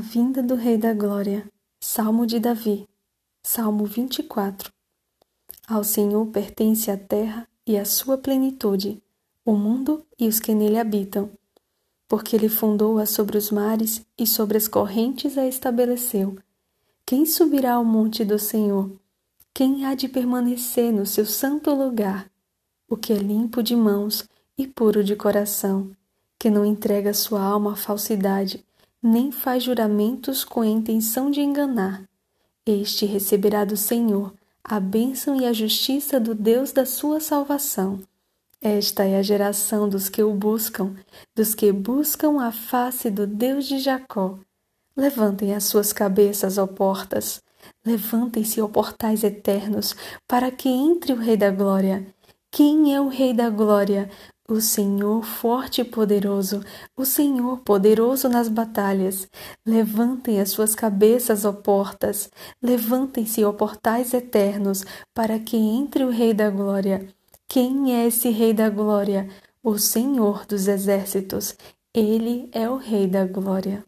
A vinda do Rei da Glória. Salmo de Davi. Salmo 24. Ao Senhor pertence a terra e a sua plenitude, o mundo e os que nele habitam. Porque ele fundou-a sobre os mares e sobre as correntes a estabeleceu. Quem subirá ao monte do Senhor? Quem há de permanecer no seu santo lugar? O que é limpo de mãos e puro de coração, que não entrega sua alma à falsidade nem faz juramentos com a intenção de enganar. Este receberá do Senhor a bênção e a justiça do Deus da sua salvação. Esta é a geração dos que o buscam, dos que buscam a face do Deus de Jacó. Levantem as suas cabeças, ó portas, levantem-se, ó portais eternos, para que entre o Rei da Glória. Quem é o Rei da Glória? O Senhor forte e poderoso, o Senhor poderoso nas batalhas. Levantem as suas cabeças, ó portas, levantem-se, ó portais eternos, para que entre o Rei da Glória. Quem é esse Rei da Glória? O Senhor dos Exércitos. Ele é o Rei da Glória.